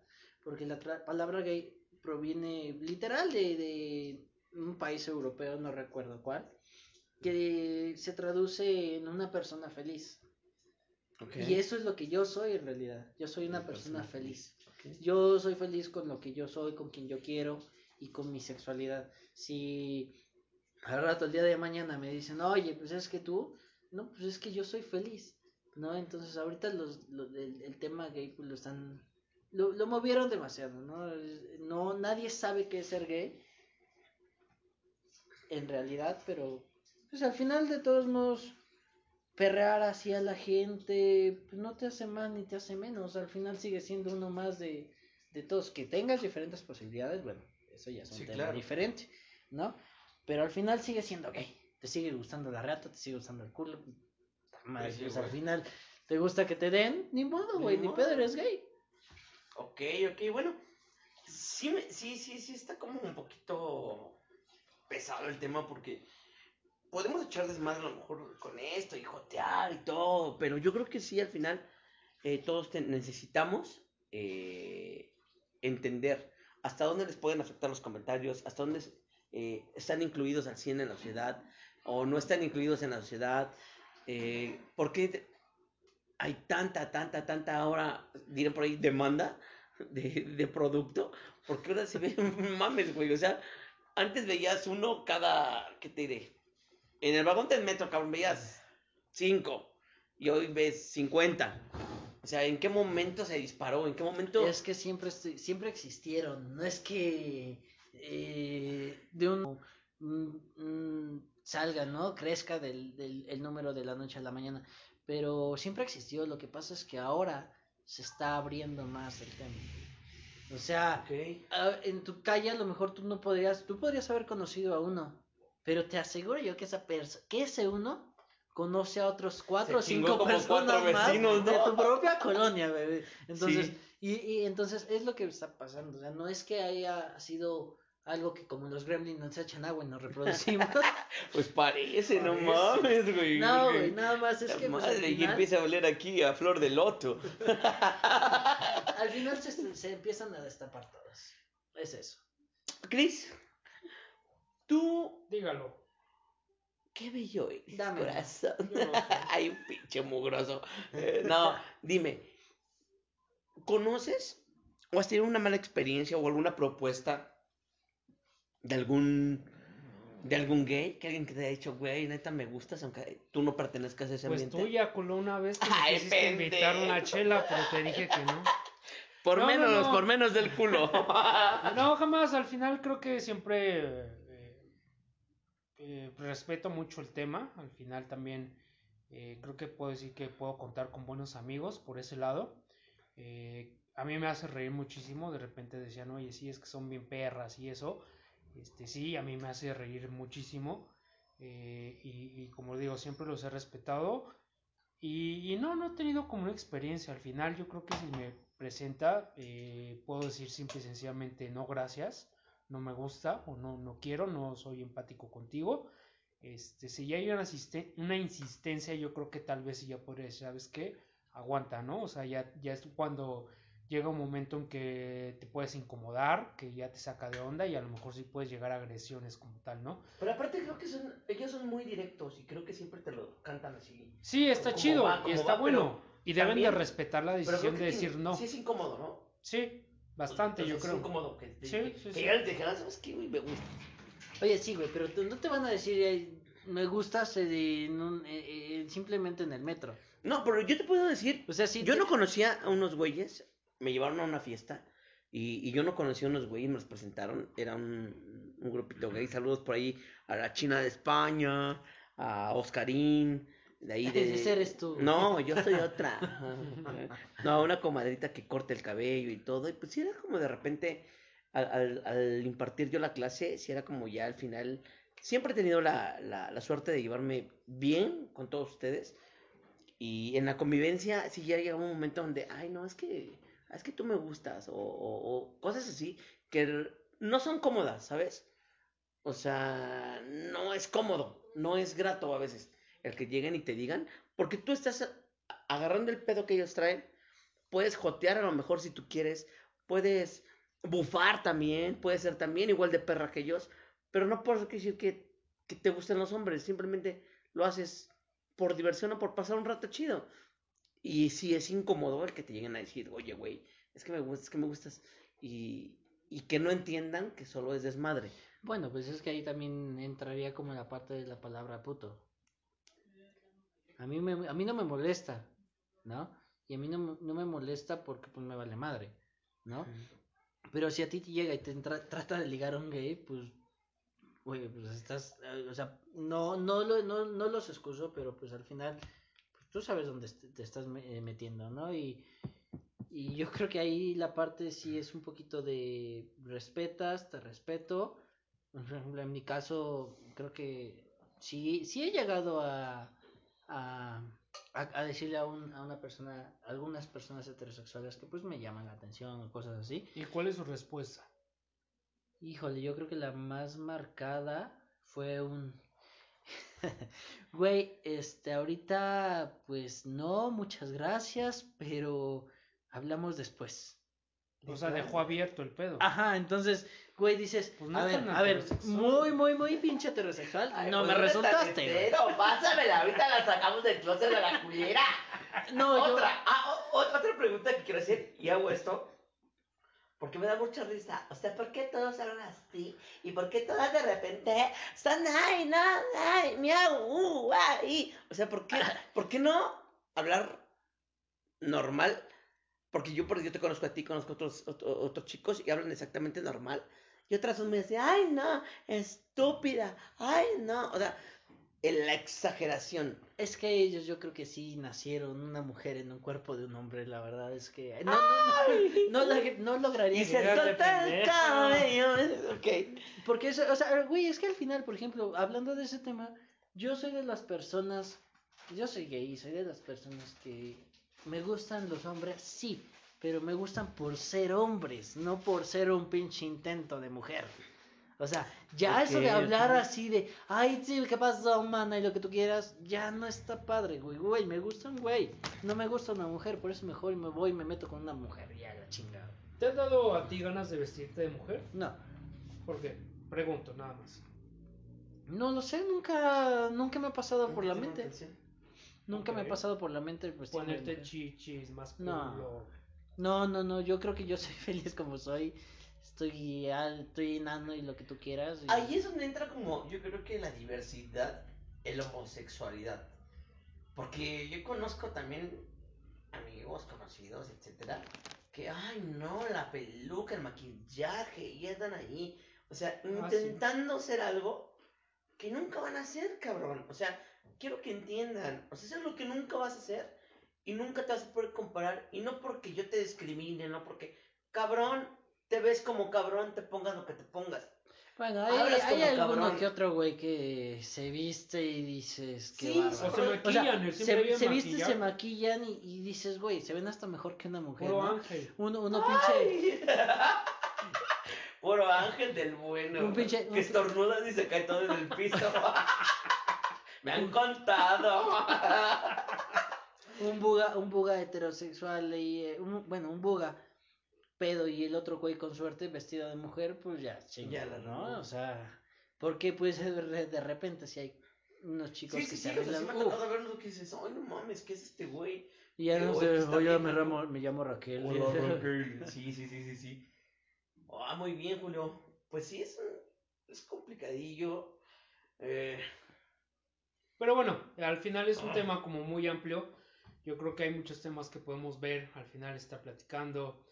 Porque la tra- palabra gay proviene literal de, de un país europeo, no recuerdo cuál, que se traduce en una persona feliz. Y eso es lo que yo soy en realidad. Yo soy una Una persona persona feliz. Yo soy feliz con lo que yo soy, con quien yo quiero y con mi sexualidad. Si al rato, el día de mañana, me dicen, oye, pues es que tú, no, pues es que yo soy feliz, ¿no? Entonces, ahorita los, los- el, el tema gay, pues lo están, lo, lo movieron demasiado, ¿no? No, nadie sabe qué es ser gay, en realidad, pero, pues al final, de todos modos, perrear así a la gente, pues no te hace más ni te hace menos, al final sigue siendo uno más de, de todos, que tengas diferentes posibilidades, bueno, eso ya es un Sí, tema claro. diferente, ¿no? Pero al final sigue siendo gay, te sigue gustando la rata, te sigue gustando el culo, madre, sí, pues al final te gusta que te den, ni modo, Ni güey, ni modo. pedo, eres gay. Ok, ok, bueno. Sí, me- sí, sí, sí, está como un poquito pesado el tema porque podemos echar desmadre a lo mejor con esto y jotear y todo, pero yo creo que sí, al final eh, todos te- necesitamos eh, entender hasta dónde les pueden afectar los comentarios, hasta dónde eh, están incluidos al 100 en la sociedad o no están incluidos en la sociedad, eh, por qué hay tanta, tanta, tanta ahora, dirán por ahí, demanda de, de producto, porque ahora se ve, mames, güey, o sea, antes veías uno cada, ¿qué te diré? En el vagón del metro, cabrón, veías cinco. Y hoy ves 50. O sea, ¿en qué momento se disparó? ¿En qué momento? Es que siempre, siempre existieron. No es que eh, de un mm, salga, ¿no? Crezca del, del- el número de la noche a la mañana. Pero siempre existió. Lo que pasa es que ahora se está abriendo más el tema. O sea, ah, en tu calle a lo mejor tú no podrías, tú podrías haber conocido a uno, pero te aseguro yo que esa persona, que ese uno conoce a otros cuatro o cinco personas cuatro más vecinos, ¿no? de tu propia colonia, bebé. Entonces, Sí. y, y entonces es lo que está pasando, o sea, no es que haya sido algo que como los gremlins nos echan agua y nos reproducimos. Pues parece, no Parece. mames, güey. no, güey, nada más es La que pues, madre, y final, empieza a oler aquí a flor de loto. al final se, se empiezan a destapar todas. Es eso. Cris, tú, Dígalo. qué bello eres, Dame. corazón. Ay, un pinche mugroso. Eh, no, dime, ¿conoces o has tenido una mala experiencia o alguna propuesta de algún de algún gay? Que alguien que te haya dicho, güey, neta me gustas, aunque tú no pertenezcas a ese Pues ambiente. tú ya coló una vez que me Ay, quisiste invitar una chela, pero te dije que no. Por No, no, menos, no. por menos del culo. No, jamás. Al final creo que siempre eh, eh, respeto mucho el tema. Al final también eh, creo que puedo decir que puedo contar con buenos amigos por ese lado. Eh, a mí me hace reír muchísimo. De repente decían, oye, sí, es que son bien perras y eso. Este, sí, a mí me hace reír muchísimo. Eh, y, y como digo, siempre los he respetado. Y, y no, no he tenido como una experiencia. Al final yo creo que si me presenta, eh, puedo decir simple y sencillamente no gracias, no me gusta o no, no quiero, no soy empático contigo. Este, si ya hay una, una insistencia, yo creo que tal vez ya podría decir, ¿sabes qué? Aguanta, ¿no? O sea, ya, ya es cuando llega un momento en que te puedes incomodar, que ya te saca de onda y a lo mejor sí puedes llegar a agresiones como tal, ¿no? Pero aparte creo que son, ellos son muy directos y creo que siempre te lo cantan así. Sí, está Como chido va, y está va, bueno. Y deben también- de respetar la decisión de decir no. Sí es incómodo, ¿no? Sí, bastante, yo creo. Es incómodo que, te- Sí, que, sí, que sí. llegan y te dijeran, ¿sabes qué, güey? Me gusta. Oye, sí, güey, pero no te van a decir eh, me gustas eh, en un- eh, simplemente en el metro. No, pero yo te puedo decir, O sea, sí. yo te- no conocía a unos güeyes, me llevaron a una fiesta y, y yo no conocía a unos güeyes, me los presentaron, era un, un grupito gay, saludos por ahí a la China de España, a Oscarín, de ahí de... Ese eres tú. No, yo soy otra. No, una comadrita que corta el cabello y todo. Y pues sí era como de repente, al, al- al impartir yo la clase, sí era como ya al final. Siempre he tenido la, la, la suerte de llevarme bien con todos ustedes. Y en la convivencia, sí ya llega un momento donde, ay, no, es que, es que tú me gustas. O, cosas así que no son cómodas, ¿sabes? O sea, no es cómodo, no es grato a veces el que lleguen y te digan, porque tú estás agarrando el pedo que ellos traen, puedes jotear a lo mejor si tú quieres, puedes bufar también, puedes ser también igual de perra que ellos, pero no por decir que, que te gusten los hombres, simplemente lo haces por diversión o por pasar un rato chido. Y sí es incómodo el que te lleguen a decir, oye, güey, es que me gustas, es que me gustas, y, y que no entiendan que solo es desmadre. Bueno, pues es que ahí también entraría como la parte de la palabra puto. A mí, me, a mí no me molesta, ¿no? Y a mí no, me- no me molesta porque pues me vale madre, ¿no? Pero si a ti te llega y te entra- trata de ligar a un gay, pues, güey, pues estás, eh, o sea, no, no, lo, no, no los excuso, pero pues al final, tú sabes dónde te estás eh, metiendo, ¿no? Y, y yo creo que ahí la parte sí es un poquito de respetas, te respeto. Por ejemplo, en mi caso, creo que sí, sí he llegado a, a, a- a decirle a, un- a una persona, a algunas personas heterosexuales que pues me llaman la atención o cosas así. ¿Y cuál es su respuesta? Híjole, yo creo que la más marcada fue un... Güey, este, ahorita, pues no, muchas gracias, pero hablamos después. O sea, dejó abierto el pedo. Ajá, entonces, güey, dices, Pues no a ver, a muy, muy, muy pinche heterosexual. no me resultaste, güey. pásamela, ahorita la sacamos del closet de la culera. No, yo... otra, ah, o- otra pregunta que quiero hacer, y hago esto. Porque me da mucha risa. O sea, ¿por qué todos hablan así? ¿Y por qué todas de repente están, ay, no, ay, miau, uh, ay? O sea, ¿por qué, ¿por qué no hablar normal? Porque yo, por yo te conozco a ti, conozco a otros, otro- otros chicos y hablan exactamente normal. Y otras son me dicen, ay, no, estúpida, ay, no. O sea, en la exageración. Es que ellos yo creo que sí nacieron una mujer en un cuerpo de un hombre, la verdad es que no, no, no, no, log- no lograría Y se el cabello. Porque eso, o sea, güey, es que al final, por ejemplo, hablando de ese tema, yo soy de las personas, yo soy gay, soy de las personas que me gustan los hombres, sí, pero me gustan por ser hombres, no por ser un pinche intento de mujer. O sea, ya eso de hablar así de, ay, sí, ¿qué pasó, mana? Y lo que tú quieras, ya no está padre, güey, güey, me gusta un güey, no me gusta una mujer, por eso mejor me voy y me meto con una mujer, ya la chingada. ¿Te has dado a ti ganas de vestirte de mujer? No, ¿Por qué? Pregunto, nada más. no lo sé, nunca, nunca me ha pasado por la mente. Nunca me ha pasado por la mente el Ponerte chichis, más No. No, no, no, yo creo que yo soy feliz como soy. Estoy estoy enano y lo que tú quieras. y- Ahí es donde entra como, yo creo que la diversidad, el homosexualidad. Porque yo conozco también amigos, conocidos, etcétera, que, ay, no, la peluca, el maquillaje, y andan ahí, o sea, sí. intentando ser algo que nunca van a hacer, cabrón. O sea, quiero que entiendan, o sea, eso es lo que nunca vas a hacer y nunca te vas a poder comparar, y no porque yo te discrimine, no porque, cabrón, te ves como cabrón, te pongas lo que te pongas. Bueno, hay, hablas hay como alguno cabrón. que otro güey que se viste y dices que Sí, O se maquillan, se, se viste, se maquillan y, y dices, güey, se ven hasta mejor que una mujer. Puro ¿no? ángel. Uno, uno pinche. Puro ángel del bueno. Un pinche- Que estornudas y se cae todo en el piso. Me han contado. un buga, un buga heterosexual y eh, un- bueno, un buga pedo y el otro güey con suerte vestido de mujer, pues ya, chingada, la ¿no? O sea, porque pues de re- de repente si hay unos chicos Sí, que sí, se sí, o sea, sí arreglan, me ha tocado ver lo que dices, ay, no mames, ¿qué es este güey? y ya no sé, bien, me, me llamo Raquel. Sí, sí, sí, sí, sí. Ah, muy bien, Julio. Pues sí, es, un- es complicadillo. Eh, Pero bueno, al final es un tema como muy amplio. Yo creo que hay muchos temas que podemos ver. Al final está platicando.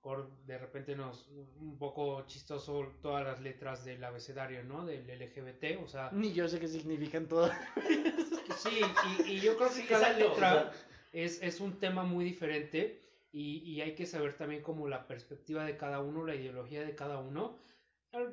Por de repente nos un poco chistoso todas las letras del abecedario, ¿no? Del LGBT, o sea, Ni yo sé qué significan todo. sí, y, y yo creo que Sí, cada exacto, letra o sea. es, es un tema muy diferente y, y hay que saber también como la perspectiva de cada uno, la ideología de cada uno,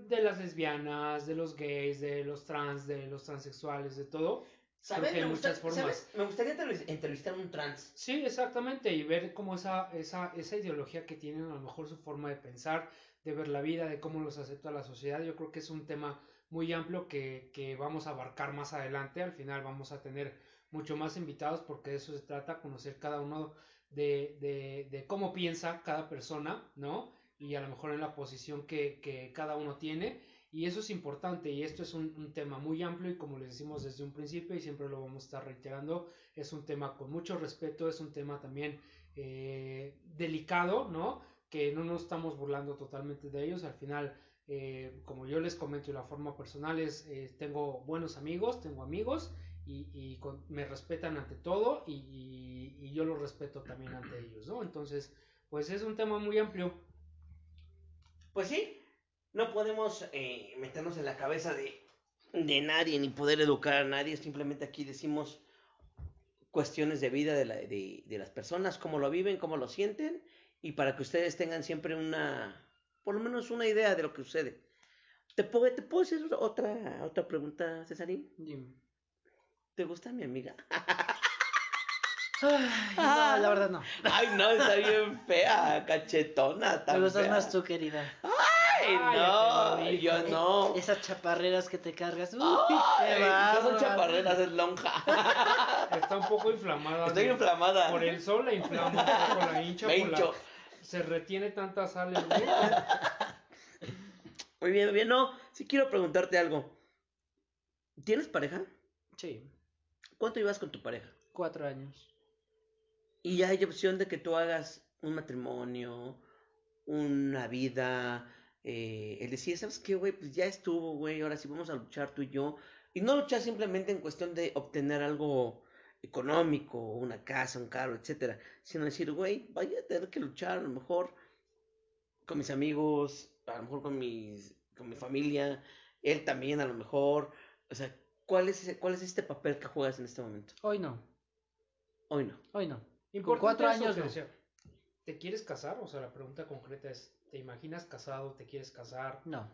de las lesbianas, de los gays, de los trans, de los transexuales, de todo. Me, gusta- muchas formas. ¿sabes? Me gustaría entrevis- entrevistar a un trans. Sí, exactamente, y ver cómo esa, esa, esa ideología que tienen, a lo mejor su forma de pensar, de ver la vida, de cómo los acepta la sociedad, yo creo que es un tema muy amplio que, que vamos a abarcar más adelante, al final vamos a tener mucho más invitados porque de eso se trata, conocer cada uno de, de, de cómo piensa cada persona, ¿no? Y a lo mejor en la posición que, que cada uno tiene, y eso es importante, y esto es un, tema muy amplio y como les decimos desde un principio y siempre lo vamos a estar reiterando, es un tema con mucho respeto, es un tema también eh, delicado, ¿no? Que no nos estamos burlando totalmente de ellos, al final, eh, como yo les comento de la forma personal, es, eh, tengo buenos amigos, tengo amigos y, y me respetan ante todo y, y- y yo los respeto también ante ellos, ¿no? Entonces, pues es un tema muy amplio. Pues sí, no podemos eh, meternos en la cabeza de, de nadie ni poder educar a nadie. Simplemente aquí decimos cuestiones de vida de, la- de, de las personas, cómo lo viven, cómo lo sienten, y para que ustedes tengan siempre una, por lo menos una idea de lo que sucede. ¿Te puedo, te puedo hacer otra, otra pregunta, Cesarín? Dime. ¿Te gusta mi amiga? Ay, no, la verdad no. Ay, no, está bien fea, cachetona. Me tan gustas fea. más tú, querida. Ay, no, yo no. Esas chaparreras que te cargas. Uy, Ay, qué no son chaparreras, es lonja. Está un poco inflamada. Estoy ¿no? inflamada. Por el sol la inflama, poco la hincha, Me por la- hincho. se retiene tanta sal en mí. Muy bien, muy bien. No, sí quiero preguntarte algo. ¿Tienes pareja? Sí, ¿Cuánto llevas con tu pareja? cuatro años. Y ya hay opción de que tú hagas un matrimonio una vida, eh, el decir, ¿sabes qué, güey? Pues ya estuvo, güey, ahora sí vamos a luchar tú y yo. Y no luchar simplemente en cuestión de obtener algo económico, una casa, un carro, etcétera, sino decir, güey, vaya a tener que luchar a lo mejor con mis amigos, a lo mejor con mis, con mi familia, él también a lo mejor, o sea, ¿cuál es, ese- cuál es este papel que juegas en este momento? Hoy no, Hoy no. hoy no. Con Importante cuatro eso años no. ¿Te quieres casar? O sea, la pregunta concreta es, ¿te imaginas casado? ¿Te quieres casar? No.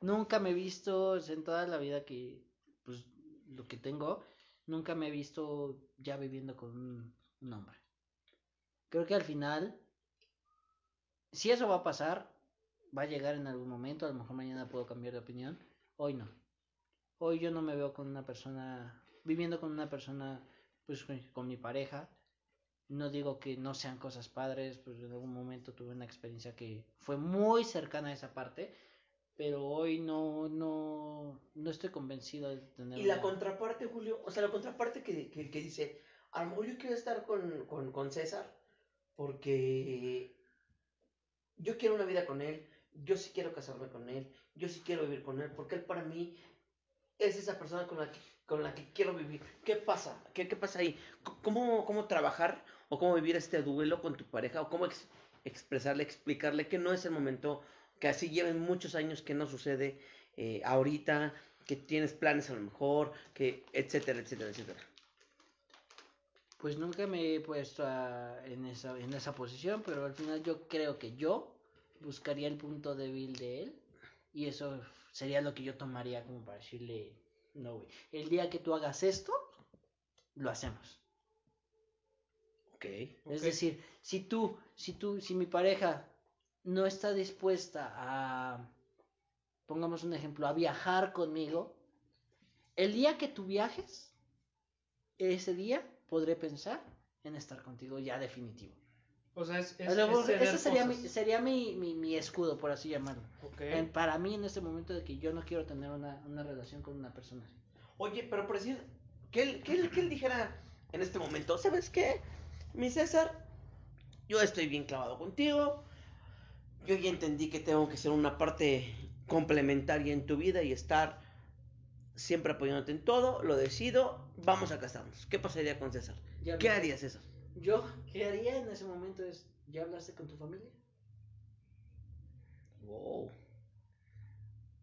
Nunca me he visto en toda la vida que, pues, lo que tengo, nunca me he visto ya viviendo con un, hombre. Creo que al final, si eso va a pasar, va a llegar en algún momento, a lo mejor mañana puedo cambiar de opinión, hoy no. Hoy yo no me veo con una persona, viviendo con una persona, pues, con mi pareja. No digo que no sean cosas padres, pues en algún momento tuve una experiencia que fue muy cercana a esa parte, pero hoy no, no, no estoy convencido de tener Y la una- contraparte, Julio, o sea, la contraparte que, que, que dice, a lo mejor yo quiero estar con, con, con César porque yo quiero una vida con él, yo sí quiero casarme con él, yo sí quiero vivir con él, porque él para mí es esa persona con la que, con la que quiero vivir. ¿Qué pasa? ¿Qué, qué pasa ahí? ¿Cómo, ¿Cómo trabajar o cómo vivir este duelo con tu pareja o cómo ex- expresarle, explicarle que no es el momento, que así lleven muchos años que no sucede eh, ahorita, que tienes planes a lo mejor, que etcétera, etcétera, etcétera. Pues nunca me he puesto en, esa, en esa posición, pero al final yo creo que yo buscaría el punto débil de él y eso sería lo que yo tomaría como para decirle, no, güey, el día que tú hagas esto, lo hacemos. Ok. Es decir, si tú, si tú, si mi pareja no está dispuesta a, pongamos un ejemplo, a viajar conmigo, el día que tú viajes, ese día podré pensar en estar contigo ya definitivo. O sea, es, es, ceder ese sería, mi, sería mi, mi, mi escudo, por así llamarlo. En- para mí en este momento de que yo no quiero tener una, una relación con una persona así. Oye, pero por decir, que él, que él, que él dijera en este momento, ¿sabes qué? Mi César, yo estoy bien clavado contigo, yo ya entendí que tengo que ser una parte complementaria en tu vida y estar siempre apoyándote en todo, lo decido, vamos a casarnos. ¿Qué pasaría con César? Ya ¿Qué haría César? Yo, ¿qué haría en ese momento? Es, ¿ya hablaste con tu familia? Wow.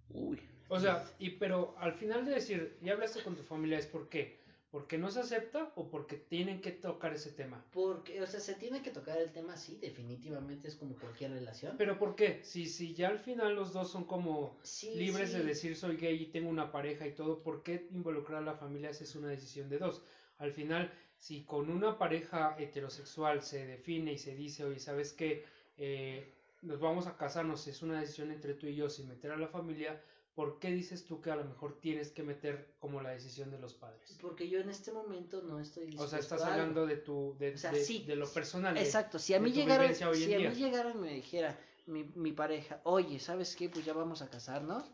Uy. O sea, y pero al final de decir, ya hablaste con tu familia, ¿es por qué? ¿Porque no se acepta o porque tienen que tocar ese tema? Porque, o sea, se tiene que tocar el tema, sí, definitivamente es como cualquier relación. ¿Pero por qué? Si, si ya al final los dos son como Sí, libres sí. de decir soy gay y tengo una pareja y todo, ¿por qué involucrar a la familia si es una decisión de dos? Al final, si con una pareja heterosexual se define y se dice, oye, ¿sabes qué? Eh, nos vamos a casarnos, es una decisión entre tú y yo sin meter a la familia, ¿por qué dices tú que a lo mejor tienes que meter como la decisión de los padres? Porque yo en este momento no estoy O dispuesto sea, estás a hablando de tu de, O sea, de- sí. de lo personal. Exacto, si a mí tu llegara, vivencia hoy en si a mí llegara y me dijera mi, mi pareja, oye, ¿sabes qué? Pues ya vamos a casarnos.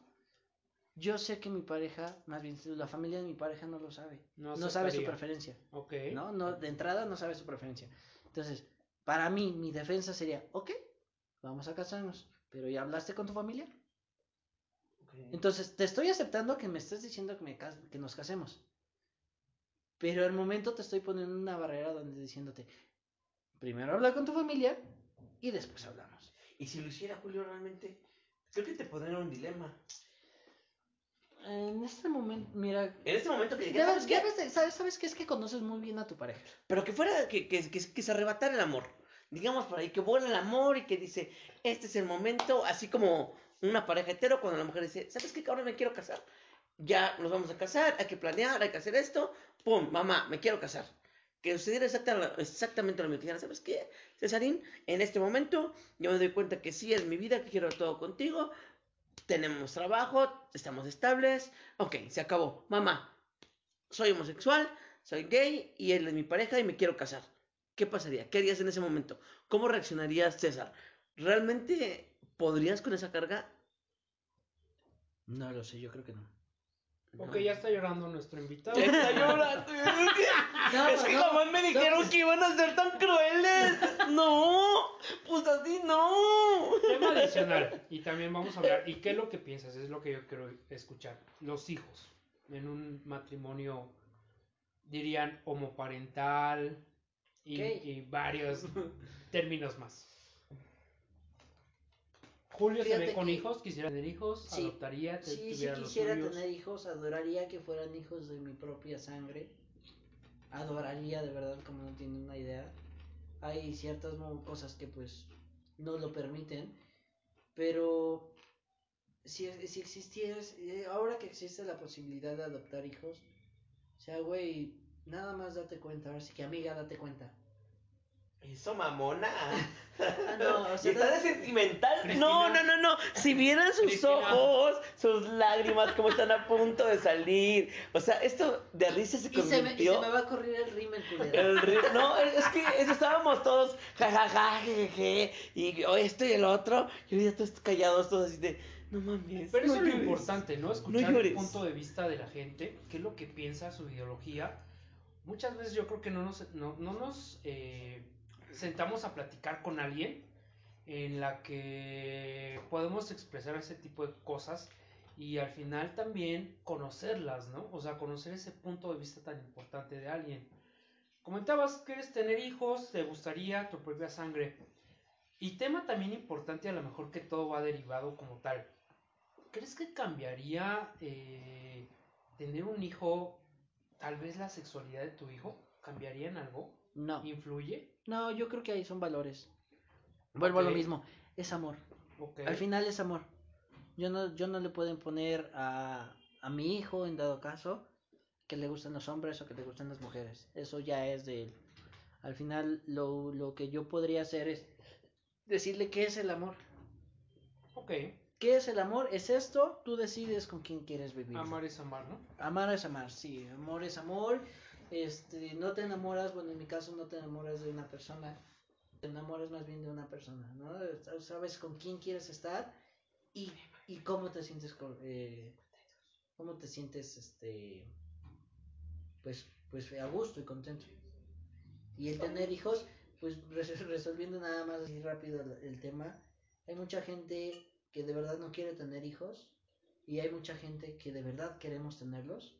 Yo sé que mi pareja, más bien la familia de mi pareja no lo sabe. No No, sabe su preferencia. Ok. ¿no? No, de entrada no sabe su preferencia. Entonces, para mí, mi defensa sería, ok, vamos a casarnos, pero ¿ya hablaste con tu familia? Entonces, te estoy aceptando que me estés diciendo que, me que nos casemos. Pero al momento te estoy poniendo una barrera donde diciéndote, primero habla con tu familia y después hablamos. Y si lo hiciera Julio realmente, creo que te pondría un dilema. En este momento, mira, En este momento que debes- ¿sabes de- ¿sabes, sabes qué? Es que conoces muy bien a tu pareja. Pero que fuera, que, que, que, que se arrebatara el amor. Digamos por ahí, que vuela el amor y que dice, este es el momento, así como una pareja hetero cuando la mujer dice, ¿sabes qué, cabrón, me quiero casar? Ya nos vamos a casar, hay que planear, hay que hacer esto, pum, mamá, me quiero casar. Que sucediera exacta- exactamente lo mismo. ¿sabes qué, Cesarín? En este momento yo me doy cuenta que sí es mi vida, que quiero todo contigo, tenemos trabajo, estamos estables, ok, se acabó. Mamá, soy homosexual, soy gay y él es mi pareja y me quiero casar. ¿Qué pasaría? ¿Qué harías en ese momento? ¿Cómo reaccionarías, César? ¿Realmente podrías con esa carga? No lo sé, yo creo que no. Ok, ya está llorando nuestro invitado. Está llorando. No, es que no, jamás me dijeron no. que iban a ser tan crueles. No. Pues así no. Tema adicional. Y también vamos a hablar. ¿Y qué es lo que piensas? Es lo que yo quiero escuchar. Los hijos. En un matrimonio, dirían homoparental y varios términos más. Julio se ve Fíjate con que- hijos, quisiera tener hijos, Sí. adoptaría, te- Sí, sí los quisiera suyos. tener hijos, adoraría que fueran hijos de mi propia sangre. Adoraría de verdad, como no tienen una idea. Hay ciertas cosas que pues no lo permiten, pero si, si existiera, eh, ahora que existe la posibilidad de adoptar hijos, o sea, güey, nada más date cuenta, ahora sí que amiga, date cuenta. Eso, mamona. Ah, no, o ¿Y sea, está de sentimental? Cristina. No, no, no, no. Si vieran sus Cristina. ojos, sus lágrimas, como están a punto de salir. O sea, esto de risa se y se, me, y convirtió. se me va a correr el rímel. El ri- no, es que es- estábamos todos jajaja, y oh, esto y el otro, y ahorita todos callados, todos así de, no mames. Pero no eso es lo llores". importante, ¿no? Escuchar el llores. punto de vista de la gente, qué es lo que piensa, su ideología. Muchas veces yo creo que no nos, no, no nos eh, sentamos a platicar con alguien en la que podemos expresar ese tipo de cosas y al final también conocerlas, ¿no? O sea, conocer ese punto de vista tan importante de alguien. Comentabas, quieres tener hijos, te gustaría tu propia sangre. Y tema también importante, a lo mejor que todo va derivado como tal. ¿Crees que cambiaría eh, tener un hijo, tal vez la sexualidad de tu hijo? ¿Cambiaría en algo? No. ¿Influye? No, yo creo que ahí son valores. Vuelvo a Ok. lo mismo, es amor. Ok. Al final es amor. Yo no, yo no le puedo imponer a, a mi hijo, en dado caso, que le gusten los hombres o que le gusten las mujeres. Eso ya es de él. Al final lo, lo que yo podría hacer es decirle qué es el amor. Ok. ¿Qué es el amor? Es esto, tú decides con quién quieres vivir. Amar es amar, ¿no? Amar es amar, sí, amor es amor. Este, no te enamoras, bueno, en mi caso no te enamoras de una persona, te enamoras más bien de una persona, ¿no? Sabes con quién quieres estar y, y cómo te sientes con, eh, cómo te sientes, este, pues, pues a gusto y contento. Y el tener hijos, pues res- resolviendo nada más así rápido el, el tema, hay mucha gente que de verdad no quiere tener hijos y hay mucha gente que de verdad queremos tenerlos.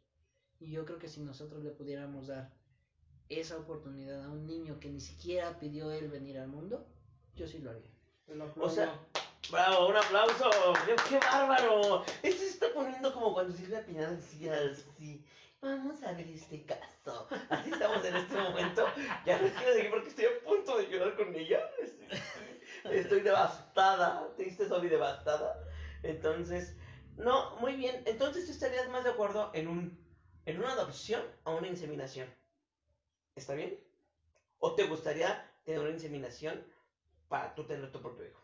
Y yo creo que si nosotros le pudiéramos dar esa oportunidad a un niño que ni siquiera pidió él venir al mundo, yo sí lo haría. O sea, bravo, un aplauso. ¡Qué, qué bárbaro! Esto se está poniendo como cuando Silvia Pinal decía así. Vamos a ver este caso. Así estamos en este momento. Ya no quiero decir porque estoy a punto de llorar con ella. Estoy, estoy devastada. Triste, soy devastada. Entonces, no, muy bien. Entonces, ¿tú estarías más de acuerdo en un en una adopción o una inseminación? ¿Está bien? ¿O te gustaría tener una inseminación para tú tener tu propio hijo?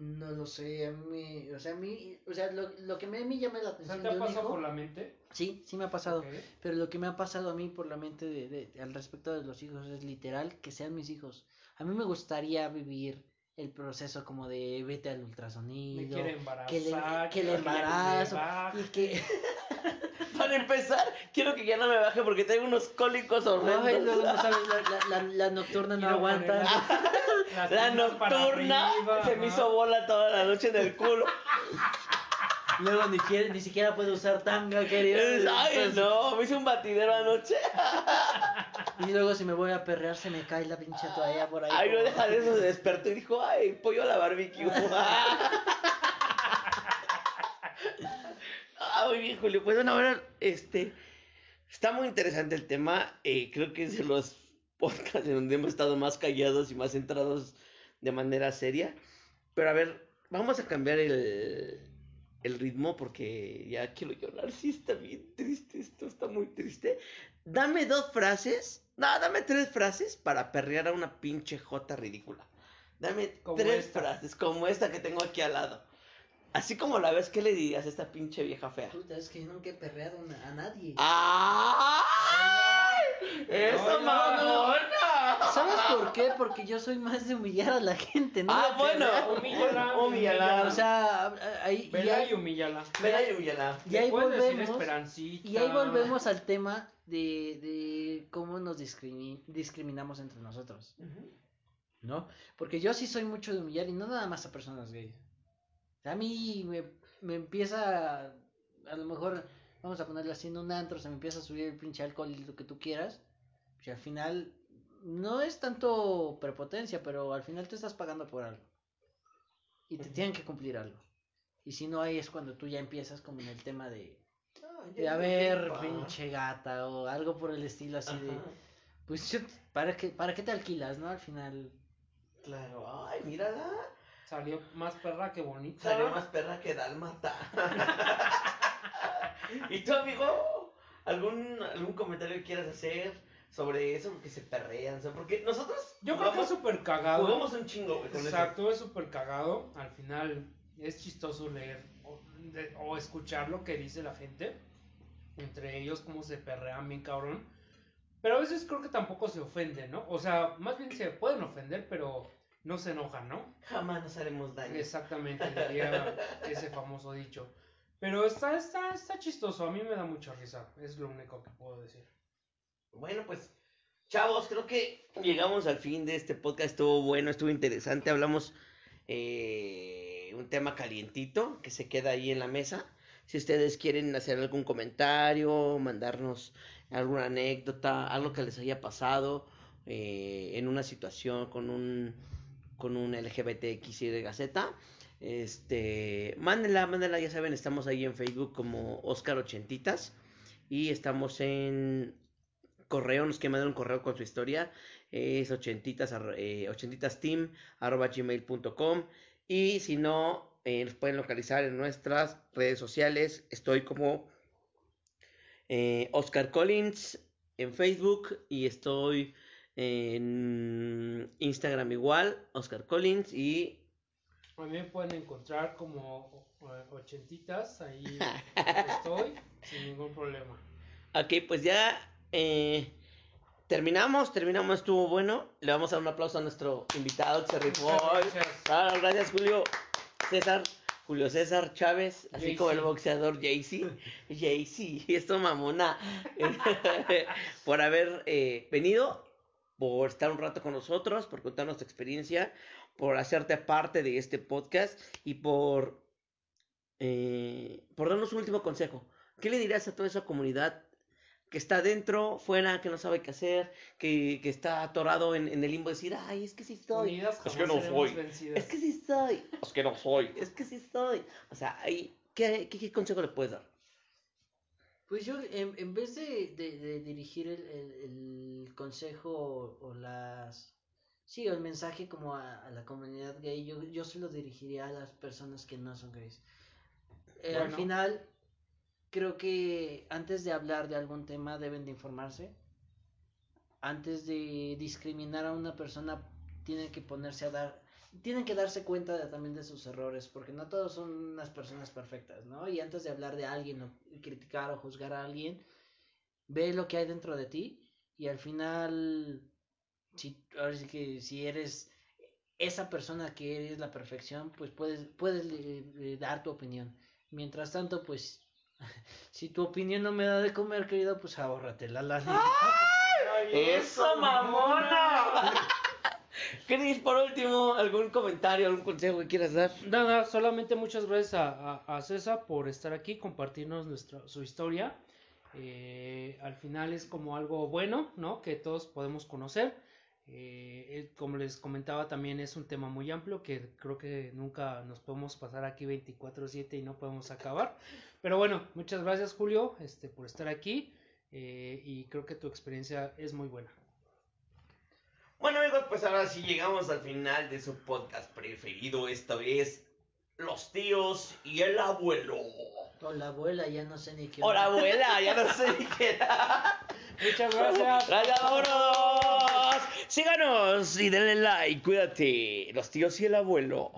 No lo sé, a mí, o sea, a mí, o sea, lo, lo que me, a mí llama la atención ¿te de ha un pasado hijo, por la mente? sí, sí me ha pasado, pero lo que me ha pasado a mí por la mente de, de- al respecto de los hijos es literal que sean mis hijos. A mí me gustaría vivir el proceso como de vete al Me ultrasonido, embarazar. que le, que le le embarazo baje. y que Para empezar, quiero que ya no me baje porque tengo unos cólicos horrendos. Ay, luego no sabes, la, la, la, la nocturna no aguanta. La nocturna arriba, se me hizo bola toda la noche en el culo. Luego ni, siquiera- ni siquiera puede usar tanga, querido. Ay, no, me hice un batidero anoche. Y luego si me voy a perrear se me cae la pinche toalla por ahí. Ay, no deja de eso, se despertó y dijo, ay, pollo a la barbecue. Ah, muy bien, Julio. Pues bueno, ahora, este, está muy interesante el tema. eh, creo que es de los podcasts en donde hemos estado más callados y más centrados de manera seria. Pero a ver, vamos a cambiar el, el ritmo porque ya quiero llorar. Sí, está bien triste, esto está muy triste. Dame dos frases, no, dame tres frases para perrear a una pinche jota ridícula. Dame Como tres esta. frases, como esta que tengo aquí al lado. Así como la ves, ¿qué le dirías a esta pinche vieja fea? Puta, es que yo nunca he perreado una- a nadie. ¡Ay! ¡Eso, Hola. mamona! ¿Sabes por qué? Porque yo soy más de humillar a la gente, ¿no? Ah, bueno. Humíllala, humíllala. O sea, ahí, y Vela ahí- y humíllala. Vela y humíllala. y ahí decir volvemos. esperancita. Y ahí volvemos al tema de, de cómo nos discrimi- discriminamos entre nosotros. ¿no? Porque yo sí soy mucho de humillar y no nada más a personas gays. A mí me, me empieza, a, a lo mejor, vamos a ponerle así en un antro, se me empieza a subir el pinche alcohol y lo que tú quieras. Y al final, no es tanto prepotencia, pero al final te estás pagando por algo. Y te tienen que cumplir algo. Y si no, ahí es cuando tú ya empiezas como en el tema de, de a ver, pinche gata, o algo por el estilo así de... Pues ¿para qué, ¿para qué te alquilas, no? Al final... Claro, ay, mírala. Salió más perra que bonita. Salió más perra que Dálmata. ¿Y tú, amigo? ¿Algún, algún comentario que quieras hacer sobre eso? Porque se perrean, o sea, porque nosotros Yo creo que es súper cagado. jugamos un chingo, con eso. Exacto, es súper cagado. Al final es chistoso leer o, de- o escuchar lo que dice la gente. Entre ellos, cómo se perrean bien cabrón. Pero a veces creo que tampoco se ofenden, ¿no? O sea, más bien se pueden ofender, pero no se enojan, ¿no? Jamás nos haremos daño. Exactamente, diría ese famoso dicho. Pero está, está, está chistoso, a mí me da mucha risa, es lo único que puedo decir. Bueno, pues, chavos, creo que llegamos al fin de este podcast. Estuvo bueno, estuvo interesante. Hablamos eh, un tema calientito que se queda ahí en la mesa. Si ustedes quieren hacer algún comentario, mandarnos alguna anécdota, algo que les haya pasado eh, en una situación con un con un LGBTXYZ, este, mándenla, mándenla, ya saben, estamos ahí en Facebook como Oscar Ochentitas y estamos en correo, nos quieren mandar un correo con su historia, es ochentitas, eh, gmail.com y si no, eh, nos pueden localizar en nuestras redes sociales, estoy como eh, Oscar Collins en Facebook y estoy en Instagram igual, Oscar Collins y me pueden encontrar como eh, ochentitas, ahí estoy, sin ningún problema. Ok, pues ya eh, terminamos, terminamos, estuvo bueno. Le vamos a dar un aplauso a nuestro invitado que se rifó gracias. Ah, gracias, Julio César. Julio César Chávez, así como el boxeador Jay-Z. Jay-Z, esto mamona. por haber eh, venido, por estar un rato con nosotros, por contarnos tu experiencia, por hacerte parte de este podcast y por, eh, por darnos un último consejo. ¿Qué le dirías a toda esa comunidad que está dentro, fuera, que no sabe qué hacer, que, que está atorado en, en el limbo de decir, ay, es que sí estoy, Unidas Es que no soy. vencidas. es que sí estoy, Es que no soy. es que sí estoy. O sea, ¿qué, qué, qué consejo le puedes dar? Pues yo, en, en vez de, de- de dirigir el, el- el consejo o, o las... Sí, o el mensaje como a, a la comunidad gay, yo, yo se lo dirigiría a las personas que no son gays. Eh, Al final, creo que antes de hablar de algún tema deben de informarse. Antes de discriminar a una persona, tienen que ponerse a dar... Tienen que darse cuenta de- también de sus errores, porque no todos son unas personas perfectas, ¿no? Y antes de hablar de alguien o criticar o juzgar a alguien, ve lo que hay dentro de ti y al final, si, ahora sí que si eres esa persona que eres la perfección, pues puedes, puedes eh, dar tu opinión. Mientras tanto, pues, si tu opinión no me da de comer, querido, pues ahórratela, la neta. ¡Eso, mamona! Cris, por último, algún comentario, algún consejo que quieras dar. Nada, solamente muchas gracias a, a- a César por estar aquí, compartirnos nuestra, su historia. Eh, al final es como algo bueno, ¿no? Que todos podemos conocer. Eh, como les comentaba, también es un tema muy amplio que creo que nunca nos podemos pasar aquí 24/7 y no podemos acabar. Pero bueno, muchas gracias Julio este, por estar aquí eh, y creo que tu experiencia es muy buena. Bueno, amigos, pues ahora sí llegamos al final de su podcast preferido. Esto es Los tíos y el abuelo. O la abuela, ya no sé ni qué. Hola, abuela, ya no sé ni qué. Muchas gracias. Gracias, vámonos. Síganos y denle like, cuídate. Los tíos y el abuelo.